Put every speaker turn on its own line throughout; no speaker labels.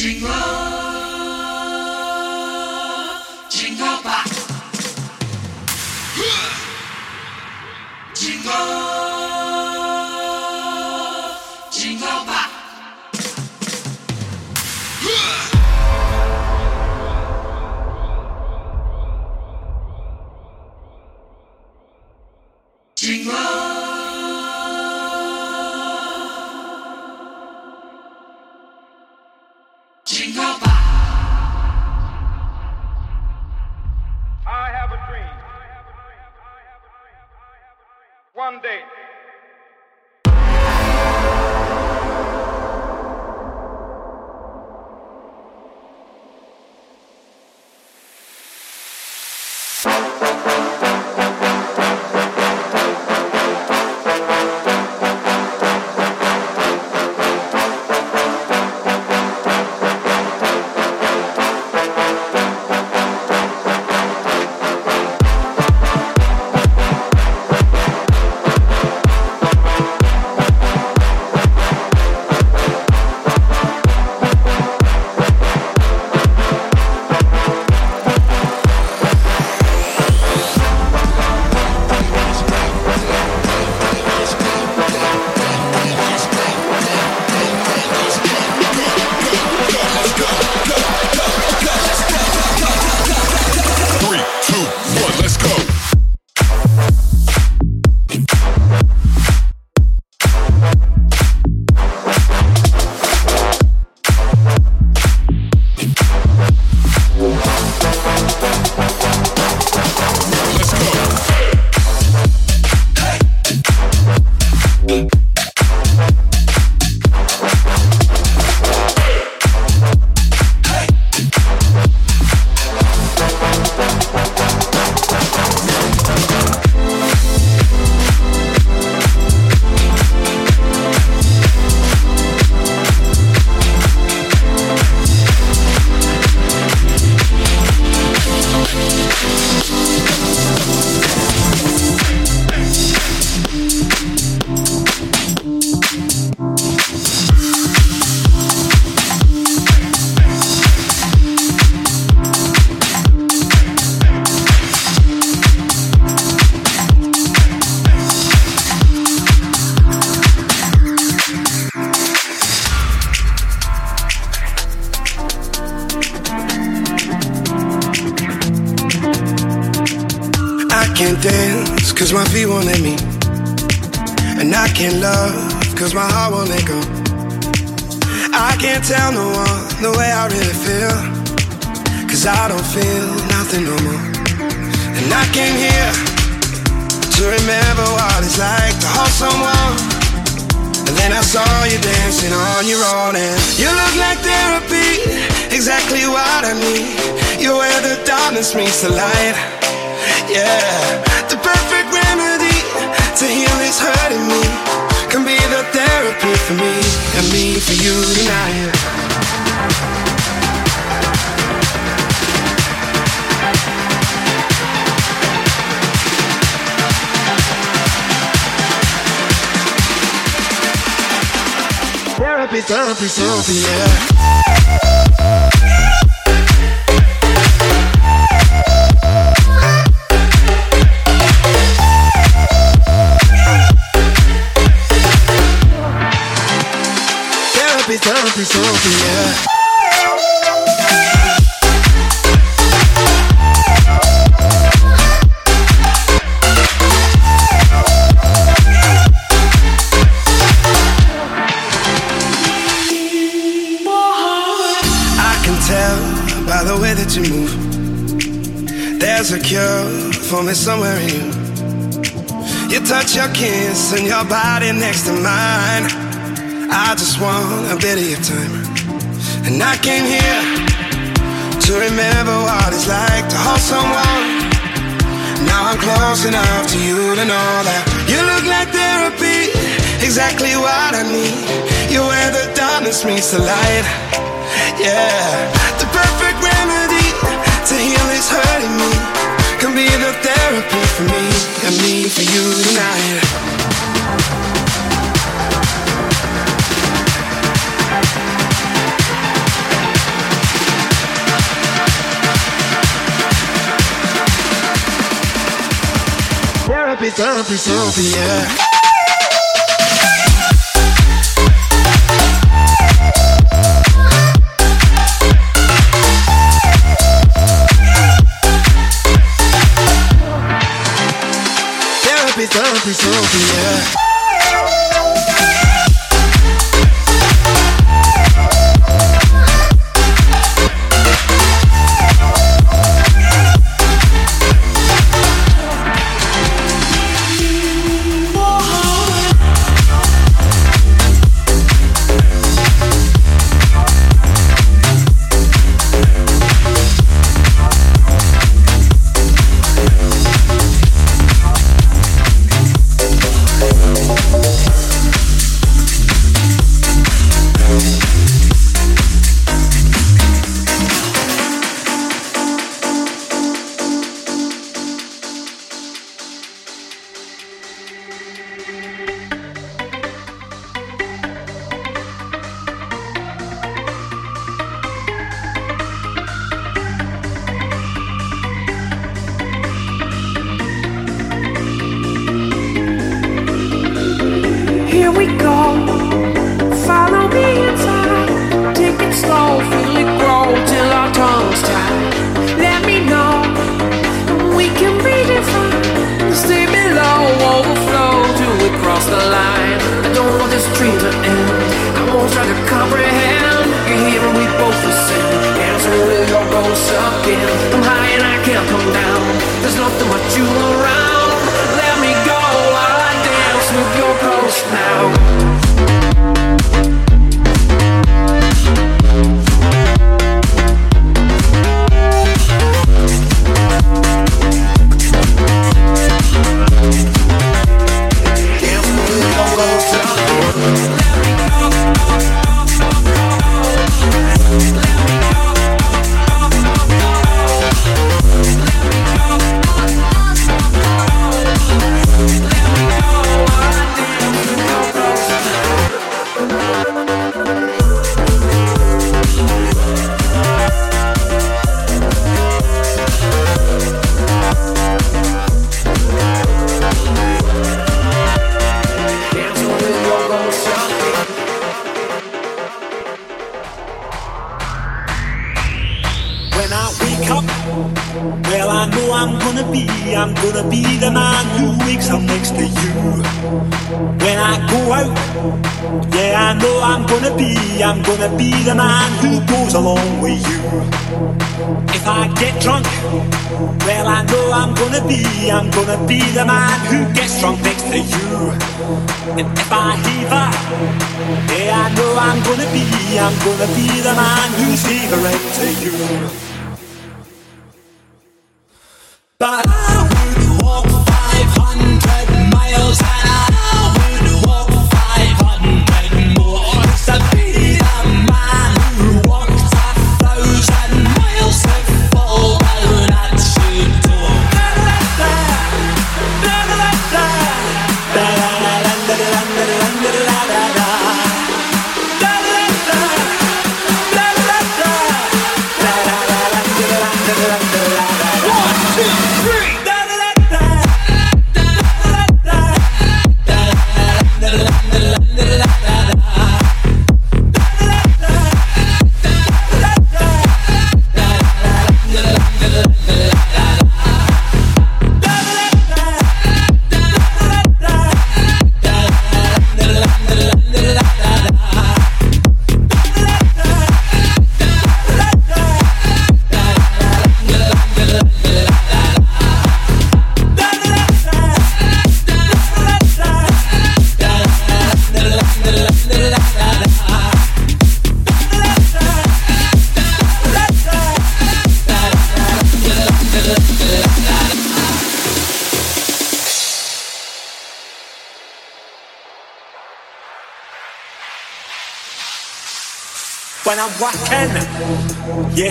jingle, jingle box, jingle.
can't love, cause my heart won't let go. I can't tell no one the way I really feel, cause I don't feel nothing no more. And I came here to remember what it's like to hold someone. And then I saw you dancing on your own, and you look like therapy, exactly what I need. You're where the darkness meets the light, yeah, the perfect to heal is hurting me can be the therapy for me and me for you tonight.
Therapy, therapy, therapy, yeah. I
can tell by the way that you move. There's a cure for me somewhere in you. You touch your kiss and your body next to mine. I just want a bit of your time. And I came here to remember what it's like to hold someone. Now I'm close enough to you to know that you look like therapy, exactly what I need. You're where the darkness meets the light. Yeah, the perfect remedy to heal is hurting me. Can be the therapy for me and me for you tonight.
Therapy, therapy, therapy, yeah. therapy, therapy, therapy, yeah.
get drunk. Well, I know I'm gonna be, I'm gonna be the man who gets drunk next to you. And if I heave up, yeah, I know I'm gonna be, I'm gonna be the man who's heavering to you.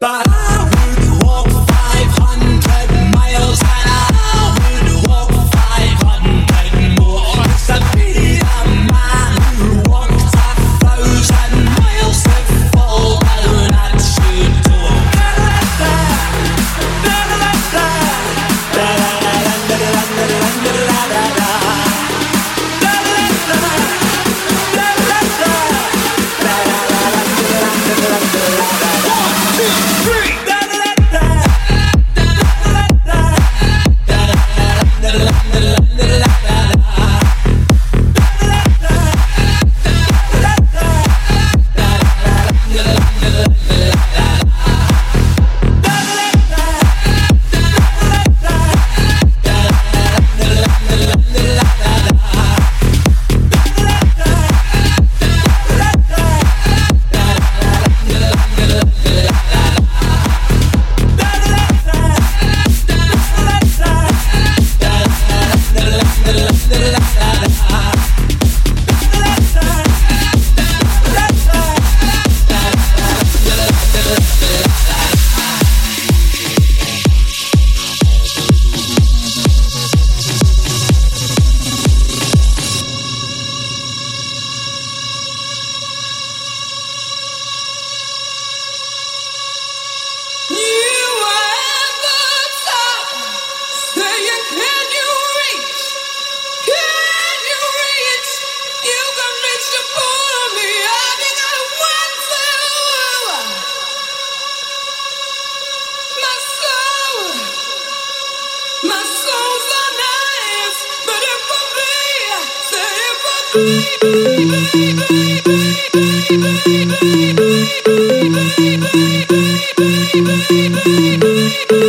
But
Thank you.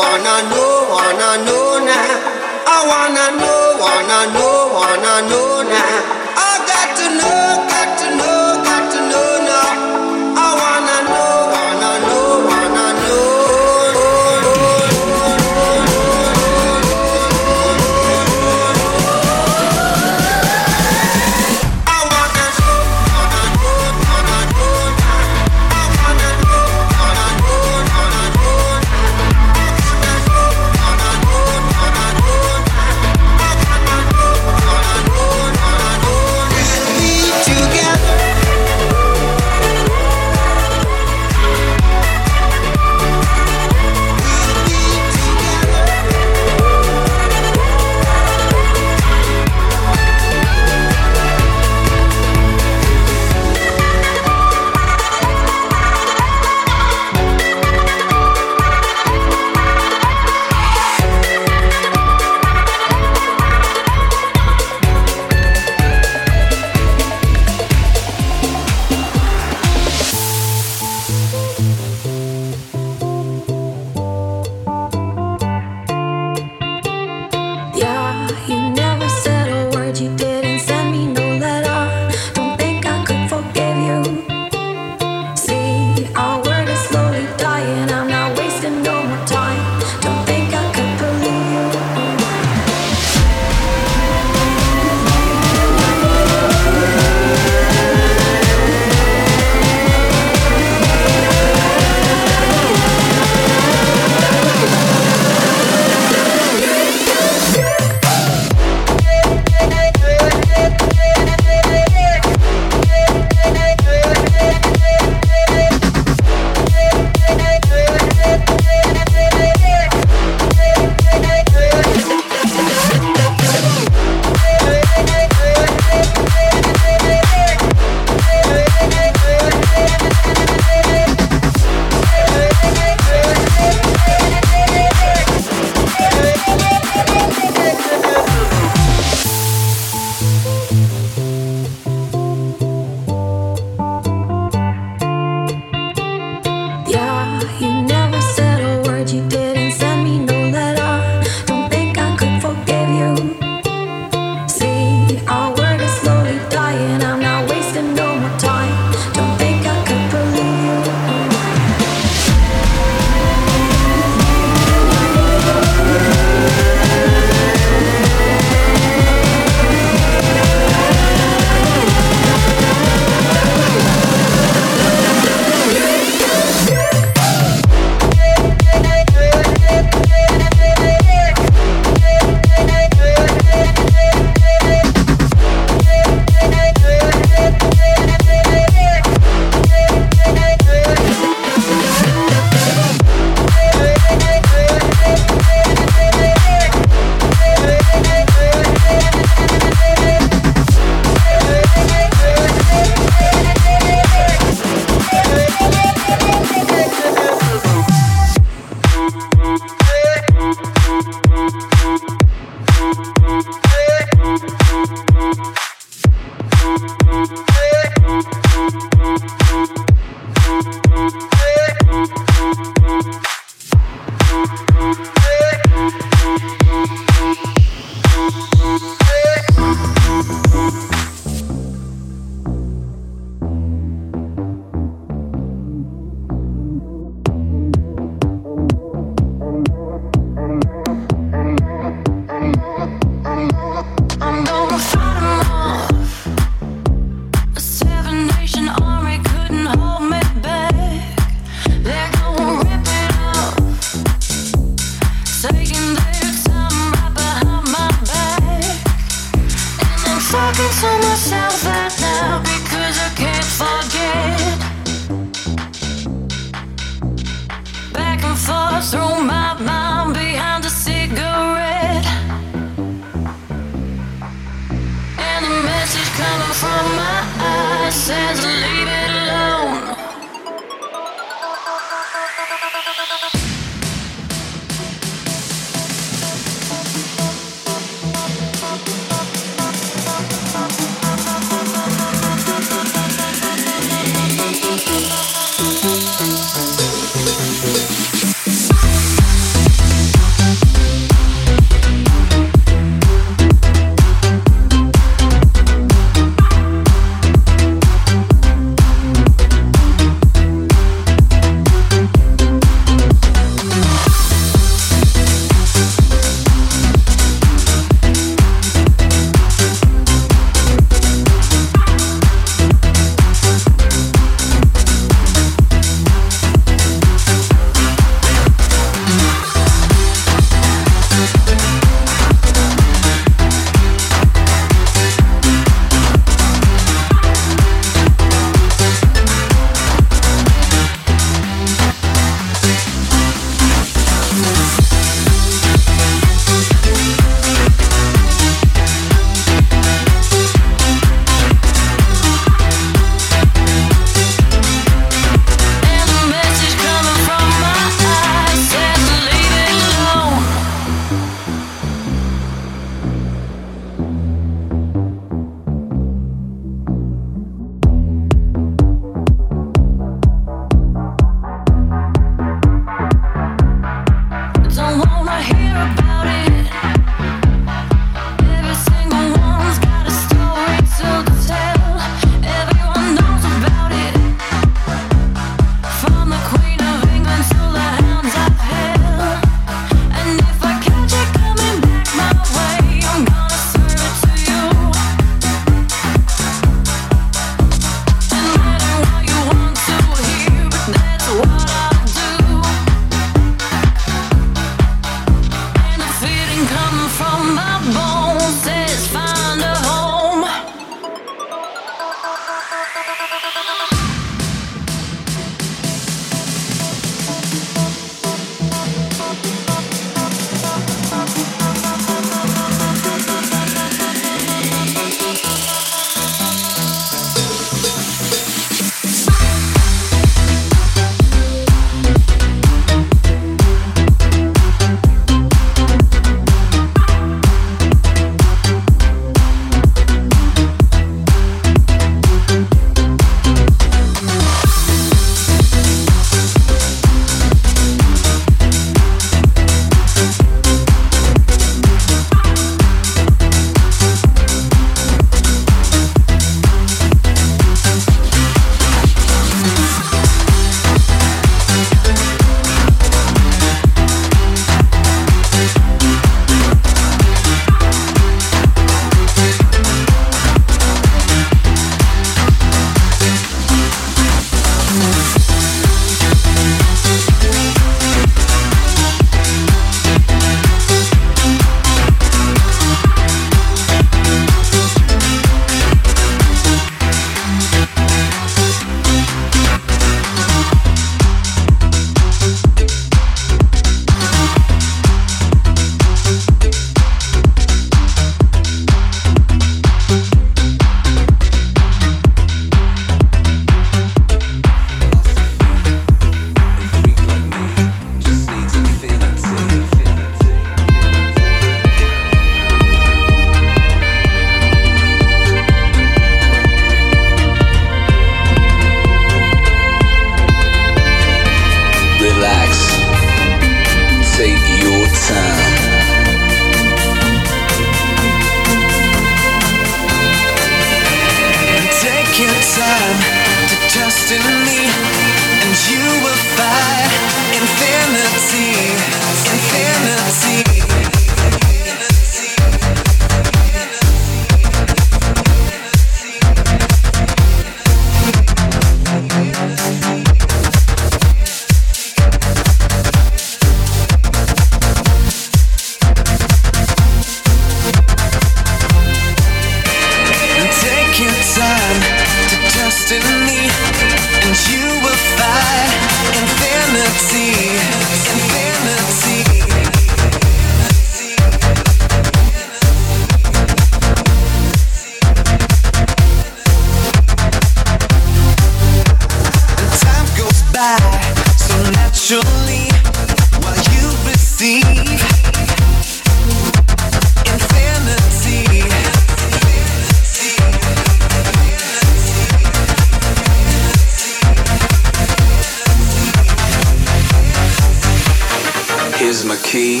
Key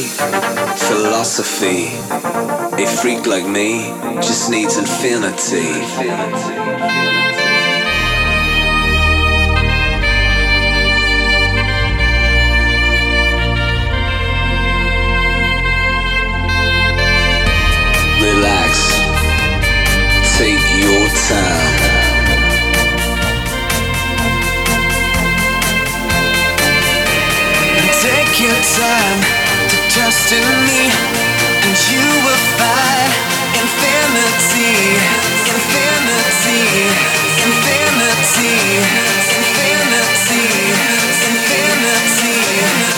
philosophy. A freak like me just needs infinity. Relax, take your time. take your time Trust in me, and you will find infinity, infinity, infinity, infinity, infinity. infinity.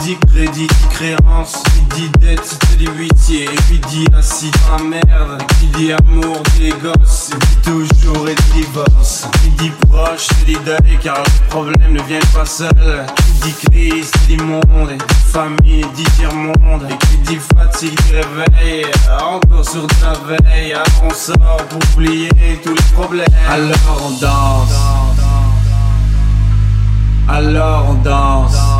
Dit crédit, dit créance, qui dit dette, te dit huitié, et puis dit assis dans la merde, qui dit amour, dit les gosses, et dit toujours et divorce, qui dit proche, dit deuil, car le problème ne vient pas seul, qui dit crise, dit monde, et dit famille, dit tiers-monde, et qui dit fatigue, dit réveil, encore sur ta veille, on sort pour oublier tous les problèmes, alors on danse. Alors on danse.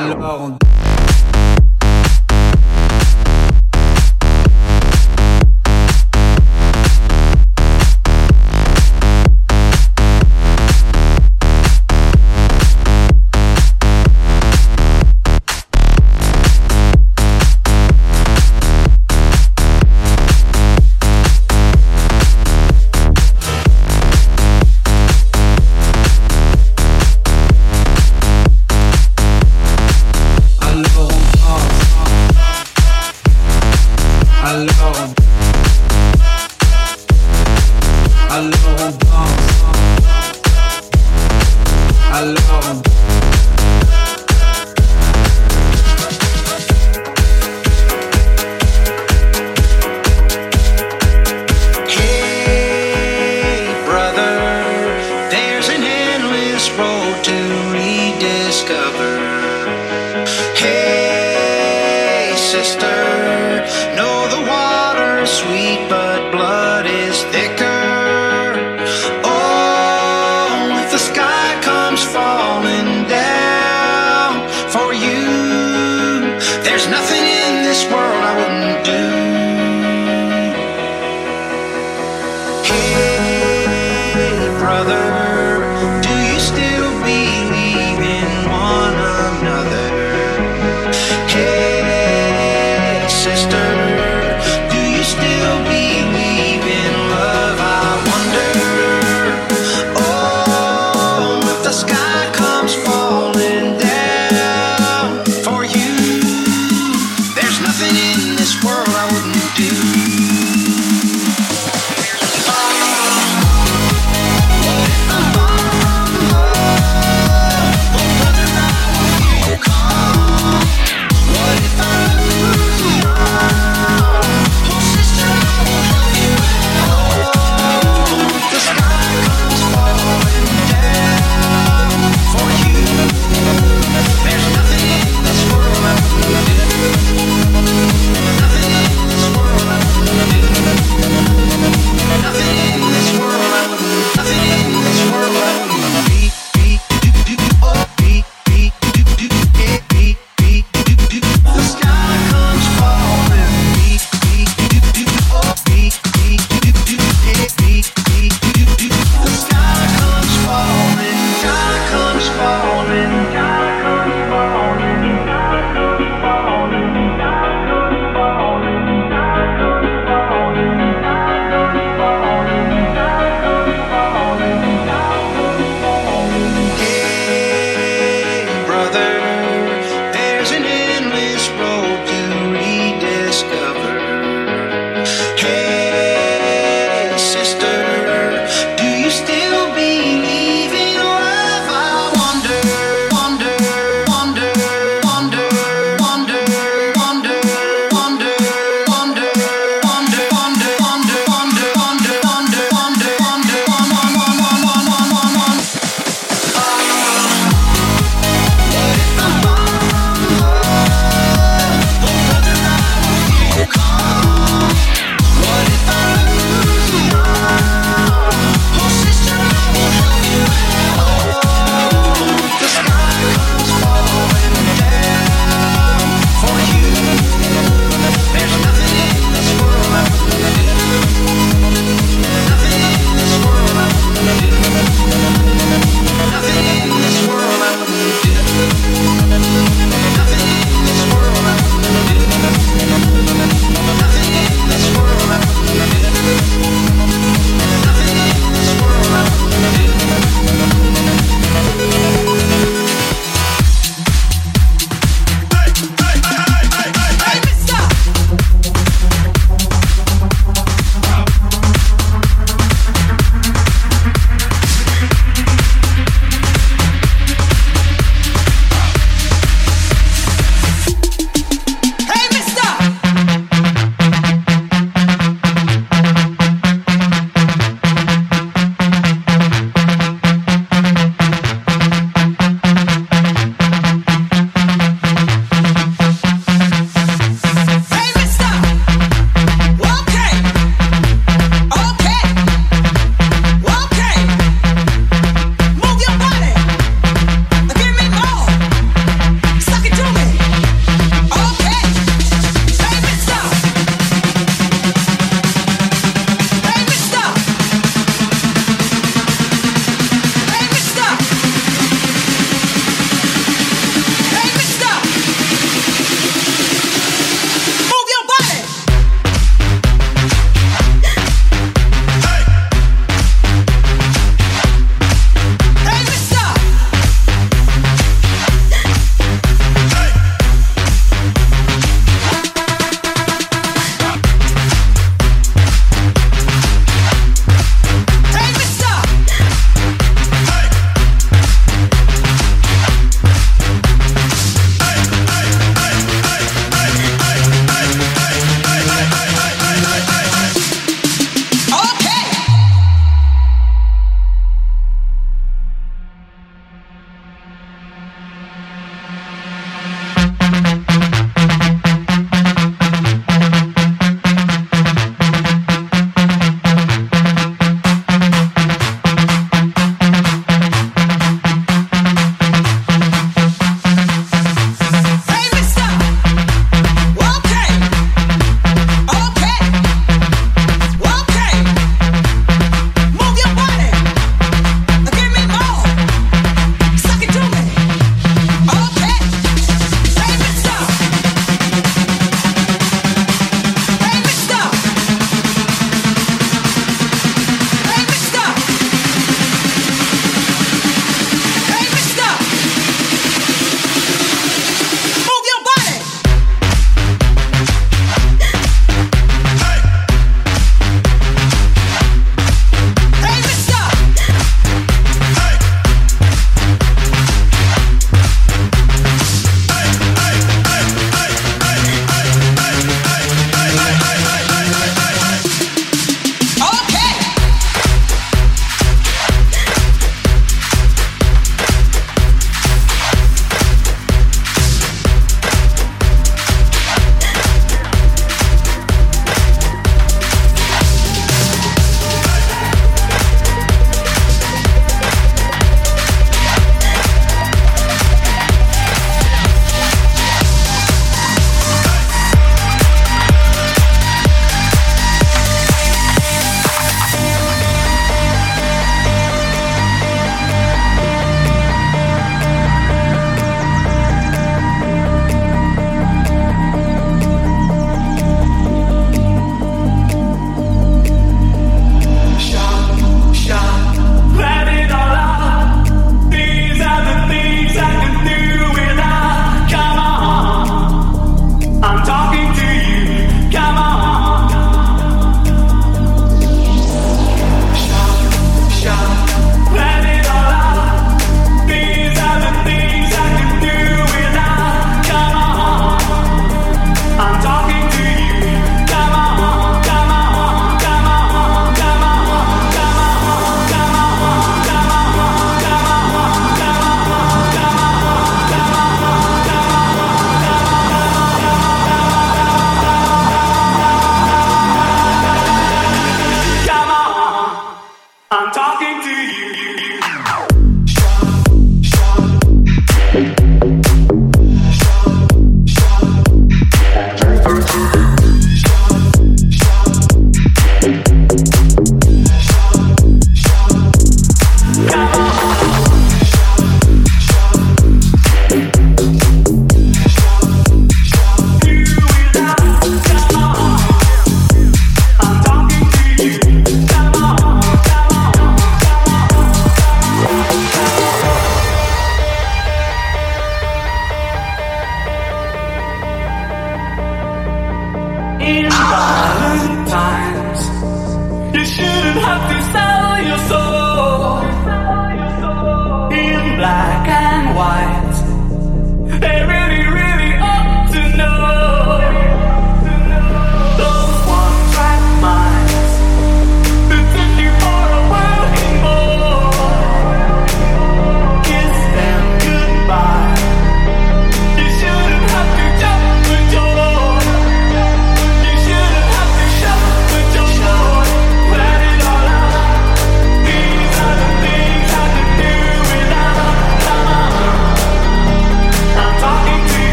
Alors on...